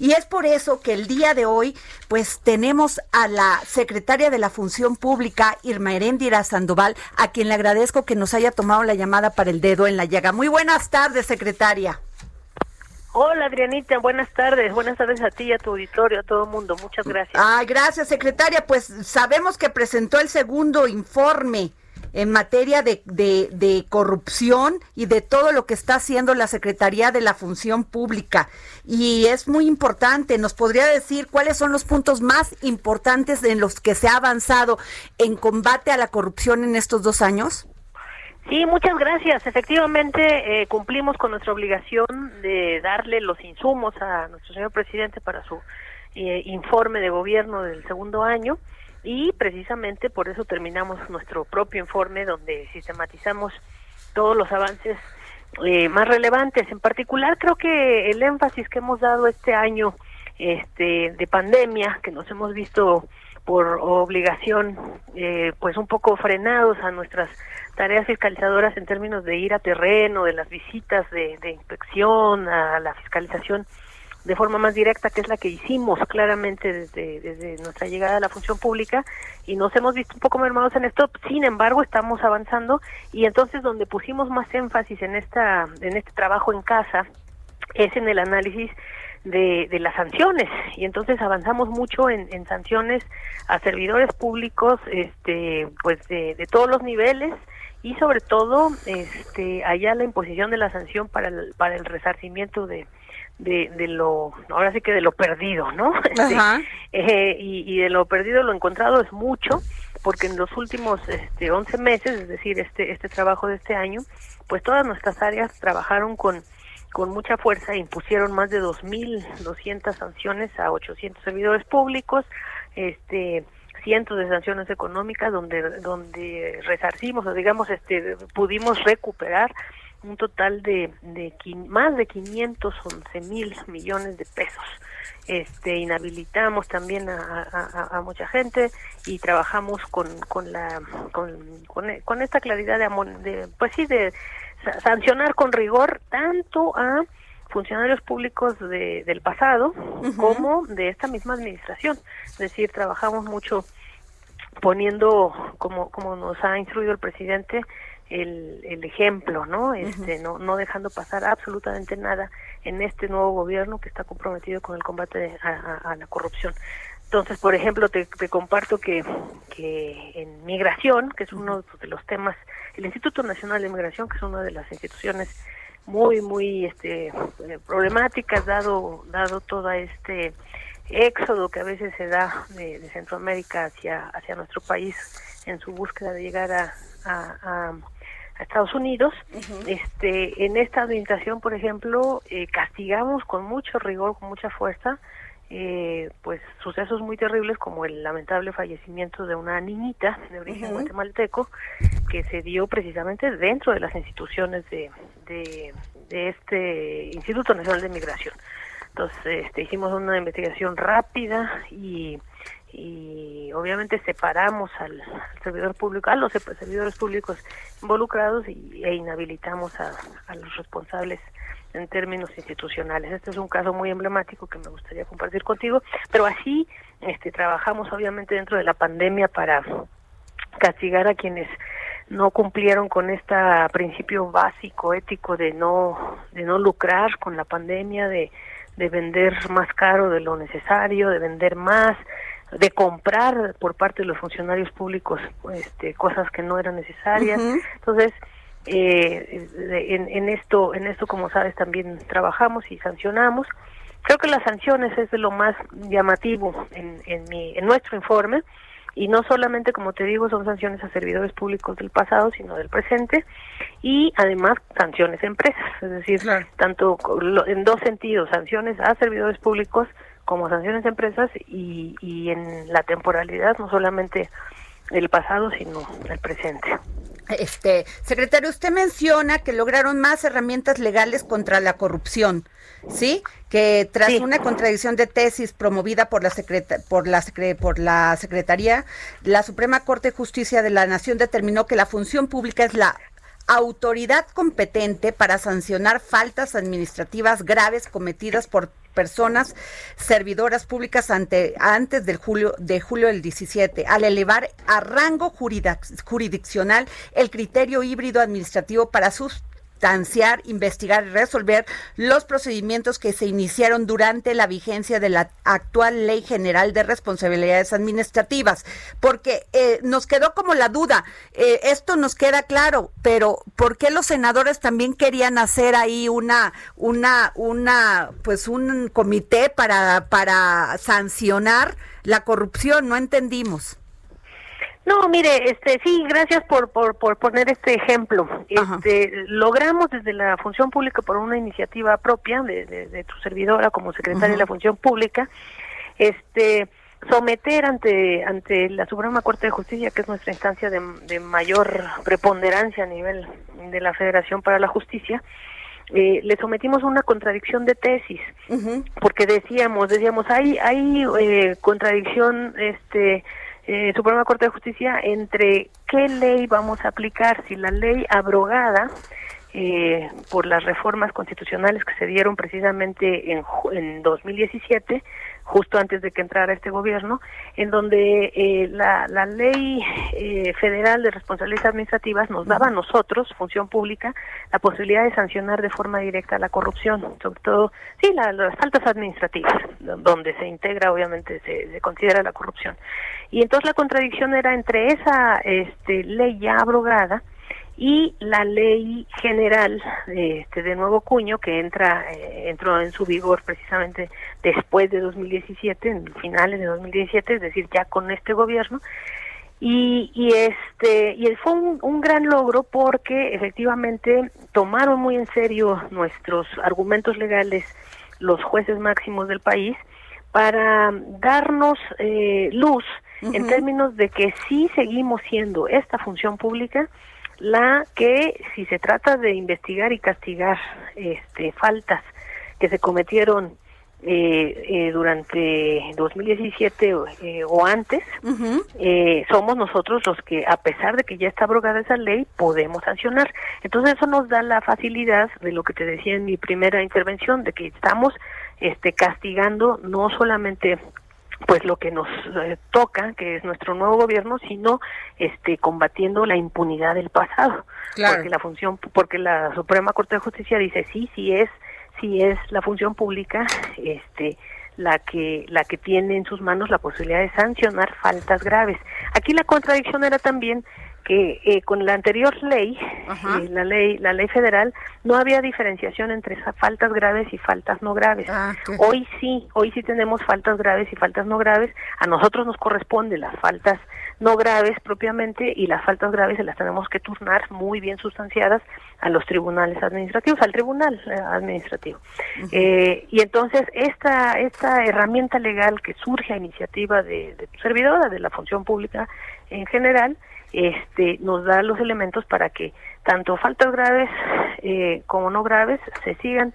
Y es por eso que el día de hoy, pues tenemos a la secretaria de la Función Pública, Irma Heréndira Sandoval, a quien le agradezco que nos haya tomado la llamada para el dedo en la llaga. Muy buenas tardes, secretaria. Hola Adrianita, buenas tardes, buenas tardes a ti y a tu auditorio, a todo el mundo, muchas gracias. Ay, gracias secretaria, pues sabemos que presentó el segundo informe en materia de, de, corrupción y de todo lo que está haciendo la Secretaría de la Función Pública. Y es muy importante, ¿nos podría decir cuáles son los puntos más importantes en los que se ha avanzado en combate a la corrupción en estos dos años? Sí, muchas gracias. Efectivamente, eh, cumplimos con nuestra obligación de darle los insumos a nuestro señor presidente para su eh, informe de gobierno del segundo año y precisamente por eso terminamos nuestro propio informe donde sistematizamos todos los avances eh, más relevantes. En particular, creo que el énfasis que hemos dado este año este, de pandemia, que nos hemos visto por obligación, eh, pues un poco frenados a nuestras tareas fiscalizadoras en términos de ir a terreno, de las visitas de, de inspección, a la fiscalización de forma más directa, que es la que hicimos claramente desde, desde nuestra llegada a la función pública, y nos hemos visto un poco mermados en esto, sin embargo estamos avanzando, y entonces donde pusimos más énfasis en, esta, en este trabajo en casa es en el análisis de, de las sanciones y entonces avanzamos mucho en, en sanciones a servidores públicos este pues de, de todos los niveles y sobre todo este allá la imposición de la sanción para el, para el resarcimiento de, de, de lo, ahora sí que de lo perdido, ¿no? Ajá. eh, y, y, de lo perdido lo encontrado es mucho, porque en los últimos este, 11 meses, es decir, este, este trabajo de este año, pues todas nuestras áreas trabajaron con, con mucha fuerza e impusieron más de 2.200 sanciones a 800 servidores públicos, este cientos de sanciones económicas donde donde resarcimos o digamos este pudimos recuperar un total de, de más de 511 mil millones de pesos. Este, inhabilitamos también a, a, a, mucha gente y trabajamos con, con la con, con, con esta claridad de, de pues sí de sancionar con rigor tanto a funcionarios públicos de, del pasado uh -huh. como de esta misma administración. Es decir, trabajamos mucho poniendo, como, como nos ha instruido el presidente, el, el ejemplo, ¿no? Este, uh -huh. no, no dejando pasar absolutamente nada en este nuevo gobierno que está comprometido con el combate a, a, a la corrupción. Entonces, por ejemplo, te, te comparto que, que en migración, que es uno de los temas, el Instituto Nacional de Migración, que es una de las instituciones muy, muy este, problemáticas, dado, dado todo este éxodo que a veces se da de, de Centroamérica hacia, hacia nuestro país en su búsqueda de llegar a, a, Estados Unidos. Uh -huh. Este, en esta administración, por ejemplo, eh, castigamos con mucho rigor, con mucha fuerza, eh, pues sucesos muy terribles como el lamentable fallecimiento de una niñita de origen uh -huh. guatemalteco que se dio precisamente dentro de las instituciones de, de, de este Instituto Nacional de Migración. Entonces, este, hicimos una investigación rápida y y obviamente separamos al, servidor público, a los servidores públicos involucrados y, e inhabilitamos a, a, los responsables en términos institucionales. Este es un caso muy emblemático que me gustaría compartir contigo, pero así este, trabajamos obviamente dentro de la pandemia para castigar a quienes no cumplieron con este principio básico ético de no de no lucrar con la pandemia de de vender más caro de lo necesario de vender más de comprar por parte de los funcionarios públicos este, cosas que no eran necesarias. Uh -huh. Entonces, eh, en, en, esto, en esto, como sabes, también trabajamos y sancionamos. Creo que las sanciones es de lo más llamativo en, en, mi, en nuestro informe, y no solamente, como te digo, son sanciones a servidores públicos del pasado, sino del presente, y además sanciones a empresas, es decir, tanto en dos sentidos, sanciones a servidores públicos como sanciones a empresas y, y en la temporalidad, no solamente el pasado, sino el presente. Este, secretario, usted menciona que lograron más herramientas legales contra la corrupción. ¿sí? Que tras una contradicción de tesis promovida por la, por, la por la Secretaría, la Suprema Corte de Justicia de la Nación determinó que la función pública es la autoridad competente para sancionar faltas administrativas graves cometidas por personas servidoras públicas ante, antes del julio de julio del 17 al elevar a rango jurisdiccional el criterio híbrido administrativo para sus investigar y resolver los procedimientos que se iniciaron durante la vigencia de la actual Ley General de Responsabilidades Administrativas, porque eh, nos quedó como la duda, eh, esto nos queda claro, pero ¿por qué los senadores también querían hacer ahí una, una, una, pues un comité para, para sancionar la corrupción? No entendimos. No, mire, este, sí, gracias por, por, por poner este ejemplo. Este, logramos desde la función pública por una iniciativa propia de, de, tu servidora como secretaria de la función pública, este, someter ante ante la Suprema Corte de Justicia, que es nuestra instancia de, de mayor preponderancia a nivel de la Federación para la Justicia, eh, le sometimos una contradicción de tesis, porque decíamos, decíamos, hay hay eh, contradicción, este eh, Suprema Corte de Justicia entre qué ley vamos a aplicar, si la ley abrogada eh, por las reformas constitucionales que se dieron precisamente en, en 2017 justo antes de que entrara este gobierno, en donde eh, la, la, ley eh, federal de responsabilidades administrativas nos daba a nosotros, función pública, la posibilidad de sancionar de forma directa la corrupción, sobre todo, sí, las faltas administrativas, donde se integra, obviamente, se, se, considera la corrupción. Y entonces la contradicción era entre esa este, ley ya abrogada, y la ley general este, de nuevo cuño que entra eh, entró en su vigor precisamente después de 2017 en finales de 2017 es decir ya con este gobierno. Y, y este y fue un, un gran logro porque efectivamente tomaron muy en serio nuestros argumentos legales los jueces máximos del país para darnos eh, luz en términos de que sí seguimos siendo esta función pública la que si se trata de investigar y castigar este, faltas que se cometieron eh, eh, durante 2017 eh, o antes, eh, somos nosotros los que, a pesar de que ya está abrogada esa ley, podemos sancionar. Entonces eso nos da la facilidad de lo que te decía en mi primera intervención, de que estamos este, castigando no solamente pues lo que nos eh, toca, que es nuestro nuevo gobierno, sino este combatiendo la impunidad del pasado, porque la función porque la Suprema Corte de Justicia dice sí, sí es sí es la función pública este la que la que tiene en sus manos la posibilidad de sancionar faltas graves. Aquí la contradicción era también que eh, con la anterior ley, eh, la ley, la ley federal, no había diferenciación entre faltas graves y faltas no graves. Ah, hoy sí, hoy sí tenemos faltas graves y faltas no graves. A nosotros nos corresponde las faltas no graves propiamente y las faltas graves se las tenemos que turnar muy bien sustanciadas a los tribunales administrativos, al tribunal eh, administrativo. y entonces esta esta herramienta legal que surge a iniciativa de, de tu servidora, de la función pública en general, este, nos da los elementos para que tanto faltas graves eh, como no graves se sigan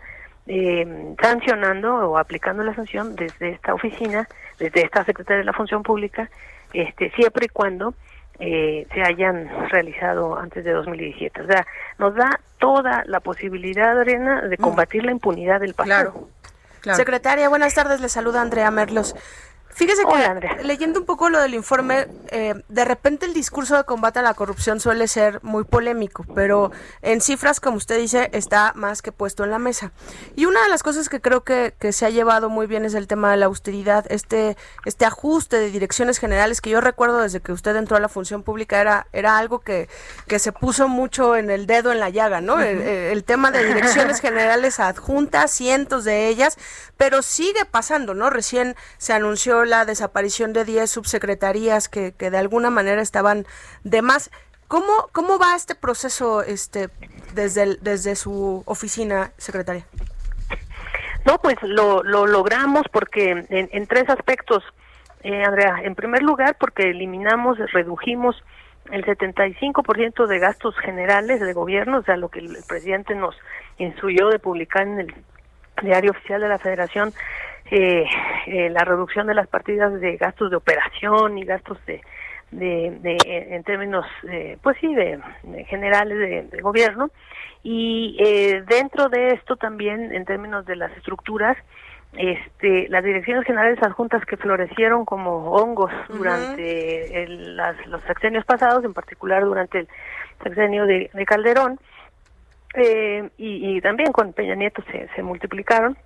eh, sancionando o aplicando la sanción desde esta oficina, desde esta Secretaría de la Función Pública, este, siempre y cuando eh, se hayan realizado antes de 2017. O sea, nos da toda la posibilidad, Arena, de mm. combatir la impunidad del pasado. Secretaria, buenas tardes. Le saluda Andrea Merlos. Fíjese que leyendo un poco lo del informe, eh, de repente el discurso de combate a la corrupción suele ser muy polémico, pero en cifras, como usted dice, está más que puesto en la mesa. Y una de las cosas que creo que, que se ha llevado muy bien es el tema de la austeridad, este, este ajuste de direcciones generales que yo recuerdo desde que usted entró a la función pública era, era algo que, que se puso mucho en el dedo en la llaga, ¿no? el, el tema de direcciones generales adjuntas, cientos de ellas, pero sigue pasando, ¿no? Recién se anunció la desaparición de 10 subsecretarías que, que de alguna manera estaban de más. ¿Cómo, cómo va este proceso este, desde, desde su oficina, secretaria? No, pues lo, lo logramos porque en, en tres aspectos, eh, Andrea. En primer lugar, porque eliminamos, redujimos el 75% de gastos generales de gobierno, o sea, lo que el presidente nos instruyó de publicar en el diario oficial de la Federación, eh, eh, la reducción de las partidas de gastos de operación y gastos de, de, en términos, eh, pues sí, de, generales de, gobierno. Y eh, dentro de esto también, en términos de las estructuras, este, las direcciones generales adjuntas que florecieron como hongos durante los sexenios pasados, en particular durante el sexenio de, Calderón, eh, y, también con Peña Nieto se, se multiplicaron,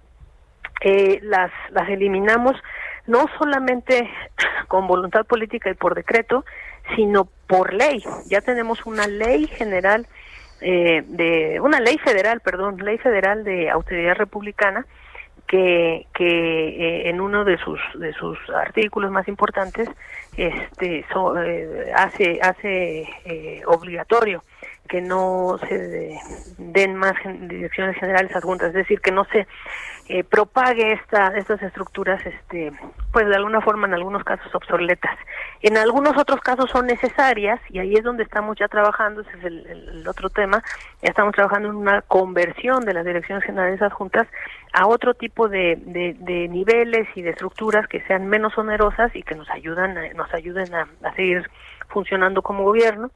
eh, las, las eliminamos no solamente con voluntad política y por decreto, sino por ley. Ya tenemos una ley general eh, de una ley federal, perdón, ley federal de autoridad republicana que, que eh, en uno de sus de sus artículos más importantes este eh, hace hace eh, obligatorio que no se den más direcciones generales adjuntas, es decir, que no se eh, propague esta, estas estructuras, este, pues de alguna forma en algunos casos obsoletas. En algunos otros casos son necesarias y ahí es donde estamos ya trabajando, ese es el, otro tema, ya estamos trabajando en una conversión de las direcciones generales adjuntas a otro tipo de, niveles y de estructuras que sean menos onerosas y que nos ayudan, nos ayuden a seguir funcionando como gobierno.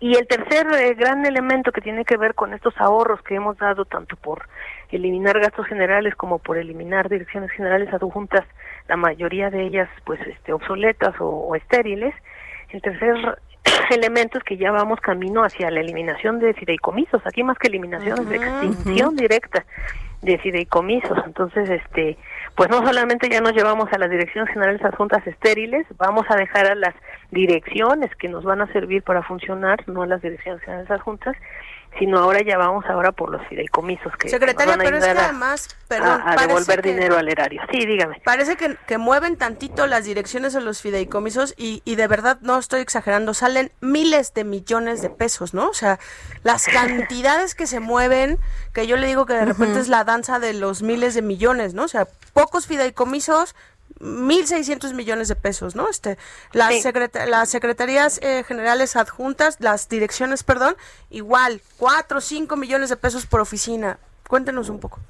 Y el tercer eh, gran elemento que tiene que ver con estos ahorros que hemos dado tanto por eliminar gastos generales como por eliminar direcciones generales adjuntas, la mayoría de ellas pues este obsoletas o, estériles. El tercer elemento es que ya vamos camino hacia la eliminación de fideicomisos, aquí más que eliminación, de extinción directa de fideicomisos. Entonces, este, pues no solamente ya nos llevamos a las direcciones generales adjuntas estériles, vamos a dejar a las direcciones que nos van a servir para funcionar, no a las direcciones generales adjuntas, sino ahora ya vamos ahora por los fideicomisos que Secretaria, pero es que además, perdón, a, devolver dinero al erario. Sí, dígame. Parece que, que mueven tantito las direcciones de los fideicomisos y, y de verdad no estoy exagerando, salen miles de millones de pesos, ¿no? O sea, las cantidades que se mueven, que yo le digo que de repente es la danza de los miles de millones, ¿no? O sea, pocos fideicomisos, 1.600 millones de pesos, ¿no? Este, las, las secretarías eh, generales adjuntas, las direcciones, perdón, igual, 4 o 5 millones de pesos por oficina. Cuéntenos un poco.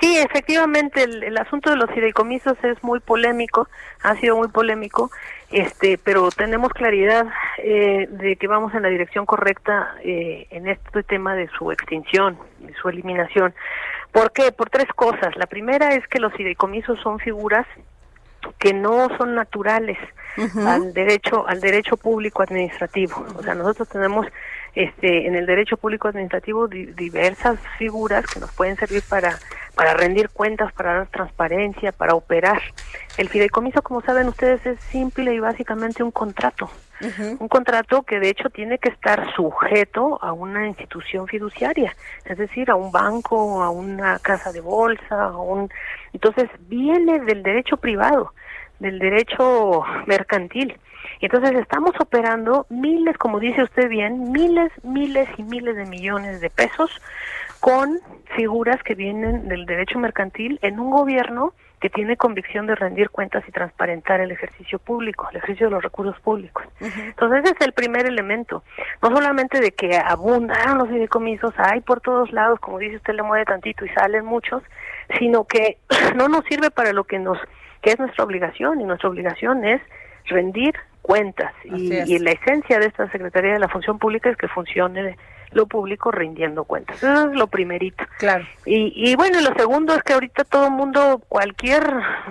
Sí, efectivamente, el, asunto de los fideicomisos es muy polémico, ha sido muy polémico, este, pero tenemos claridad eh, de que vamos en la dirección correcta eh, en este tema de su extinción, de su eliminación. ¿Por qué? Por tres cosas. La primera es que los fideicomisos son figuras que no son naturales al derecho al derecho público administrativo. O sea, nosotros tenemos este en el derecho público administrativo diversas figuras que nos pueden servir para para rendir cuentas, para dar transparencia, para operar. El fideicomiso, como saben ustedes, es simple y básicamente un contrato. Un contrato que de hecho tiene que estar sujeto a una institución fiduciaria, es decir, a un banco, a una casa de bolsa, a un entonces viene del derecho privado, del derecho mercantil. Entonces estamos operando miles, como dice usted bien, miles, miles y miles de millones de pesos con figuras que vienen del derecho mercantil en un gobierno que tiene convicción de rendir cuentas y transparentar el ejercicio público, el ejercicio de los recursos públicos. Entonces ese es el primer elemento, no solamente de que abundan los fideicomisos, hay por todos lados, como dice usted, le mueve tantito y salen muchos, sino que no nos sirve para lo que nos que es nuestra obligación y nuestra obligación es rendir cuentas y, y, la esencia de esta Secretaría de la Función Pública es que funcione lo público rindiendo cuentas. Eso es lo primerito. Claro. Y, y bueno, lo segundo es que ahorita todo el mundo, cualquier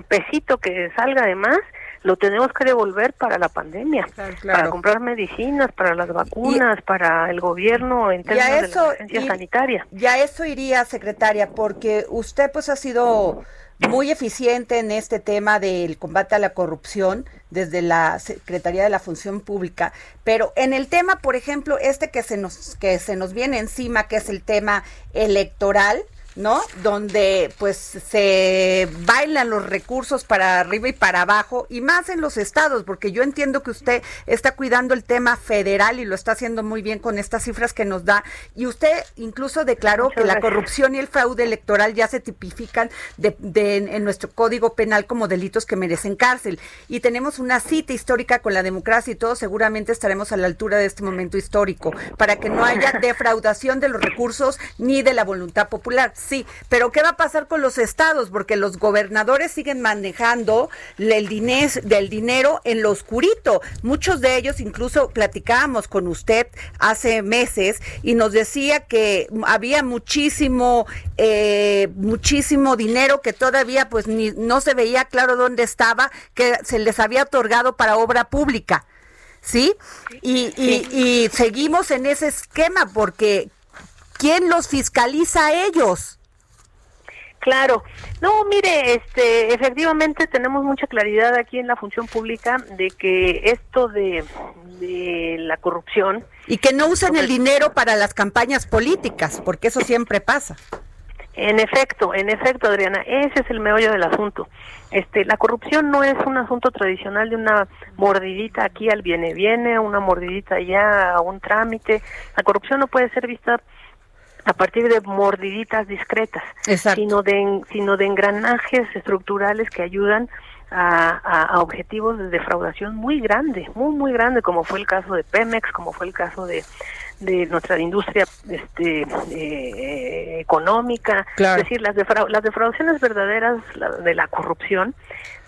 pesito que salga de más, lo tenemos que devolver para la pandemia, para comprar medicinas, para las vacunas, para el gobierno en términos de la sanitaria. Ya eso iría, secretaria, porque usted pues ha sido muy eficiente en este tema del combate a la corrupción desde la Secretaría de la Función Pública, pero en el tema, por ejemplo, este que se nos que se nos viene encima, que es el tema electoral, ¿no? Donde pues se bailan los recursos para arriba y para abajo y más en los estados, porque yo entiendo que usted está cuidando el tema federal y lo está haciendo muy bien con estas cifras que nos da y usted incluso declaró que la corrupción y el fraude electoral ya se tipifican de, en nuestro código penal como delitos que merecen cárcel y tenemos una cita histórica con la democracia y todos seguramente estaremos a la altura de este momento histórico para que no haya defraudación de los recursos ni de la voluntad popular. Sí, pero ¿qué va a pasar con los estados? Porque los gobernadores siguen manejando el dinero, del dinero en lo oscurito. Muchos de ellos, incluso platicábamos con usted hace meses y nos decía que había muchísimo, eh, muchísimo dinero que todavía pues ni, no se veía claro dónde estaba, que se les había otorgado para obra pública. ¿Sí? Y, y, y seguimos en ese esquema porque ¿quién los fiscaliza a ellos? Claro. No, mire, este, efectivamente tenemos mucha claridad aquí en la función pública de que esto de, la corrupción y que no usan el dinero para las campañas políticas, porque eso siempre pasa. En efecto, en efecto, Adriana, ese es el meollo del asunto. Este, la corrupción no es un asunto tradicional de una mordidita aquí al viene viene, una mordidita allá a un trámite. La corrupción no puede ser vista a partir de mordiditas discretas, sino de sino de engranajes estructurales que ayudan a, objetivos de defraudación muy grande, muy muy grande, como fue el caso de Pemex, como fue el caso de de nuestra industria este, eh, económica, es decir, las, las defraudaciones verdaderas de la corrupción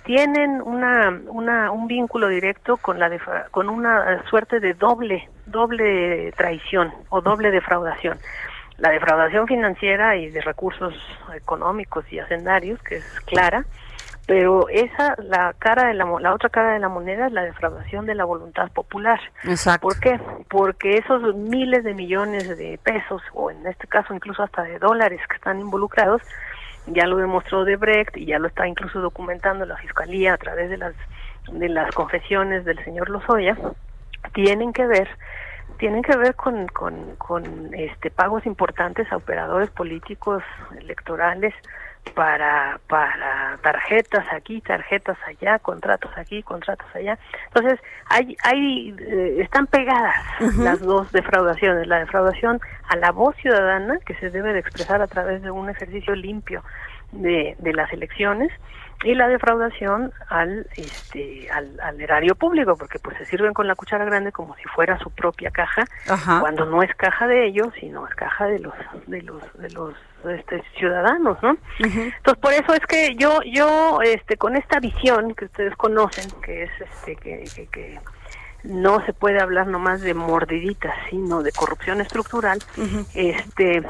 tienen una, una, un vínculo directo con la con una suerte de doble doble traición o doble defraudación la defraudación financiera y de recursos económicos y hacendarios, que es clara, pero esa, la cara de la, la otra cara de la moneda es la defraudación de la voluntad popular. Exacto. ¿Por qué? Porque esos miles de millones de pesos, o en este caso incluso hasta de dólares que están involucrados, ya lo demostró Debrecht y ya lo está incluso documentando la Fiscalía a través de las, de las confesiones del señor Lozoya, tienen que ver tienen que ver con, con, con este pagos importantes a operadores políticos electorales para para tarjetas aquí tarjetas allá contratos aquí contratos allá. Entonces hay hay eh, están pegadas las dos defraudaciones la defraudación a la voz ciudadana que se debe de expresar a través de un ejercicio limpio de, de las elecciones y la defraudación al este al, erario público porque pues se sirven con la cuchara grande como si fuera su propia caja cuando no es caja de ellos sino es caja de los de los de los este, ciudadanos no entonces por eso es que yo yo este con esta visión que ustedes conocen que es este que, que, no se puede hablar nomás de mordiditas sino de corrupción estructural este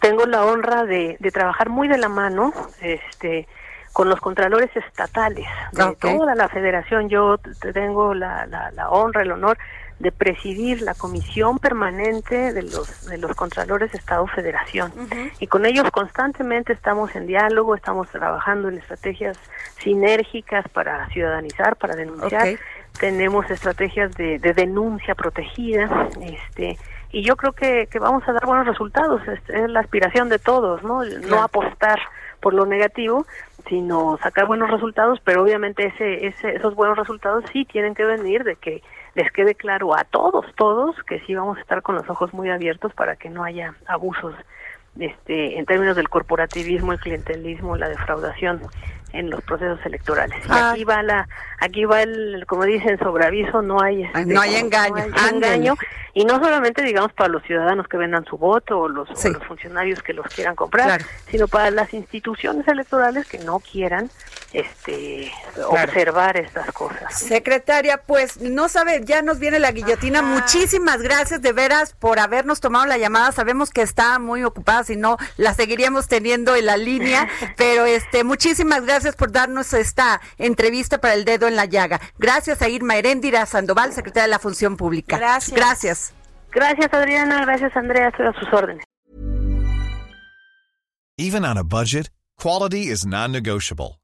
tengo la honra de, de trabajar muy de la mano este con los contralores estatales de toda la federación. Yo tengo la, la, honra, el honor de presidir la comisión permanente de los de los contralores Estado Federación y con ellos constantemente estamos en diálogo, estamos trabajando en estrategias sinérgicas para ciudadanizar, para denunciar. Tenemos estrategias de, de denuncia protegida, este y yo creo que, que vamos a dar buenos resultados. Es, es la aspiración de todos, ¿no? No apostar por lo negativo, sino sacar buenos resultados, pero obviamente ese, ese, esos buenos resultados sí tienen que venir de que les quede claro a todos, todos, que sí vamos a estar con los ojos muy abiertos para que no haya abusos este, en términos del corporativismo, el clientelismo, la defraudación en los procesos electorales. Y ah. aquí va la, aquí va el, como dicen, sobre aviso, no hay, este, no hay engaño, engaño, y no solamente digamos para los ciudadanos que vendan su voto o los, funcionarios que los quieran comprar, sino para las instituciones electorales que no quieran este observar estas cosas. Secretaria, pues no sabe, ya nos viene la guillotina. Muchísimas gracias de veras por habernos tomado la llamada. Sabemos que está muy ocupada, si no la seguiríamos teniendo en la línea, pero este muchísimas gracias por darnos esta entrevista para el dedo en la llaga. Gracias a Irma Heréndira Sandoval, secretaria de la Función Pública. Gracias. Gracias. Gracias Adriana, gracias Andrea, estoy a sus órdenes. Even on a budget, quality is non-negotiable.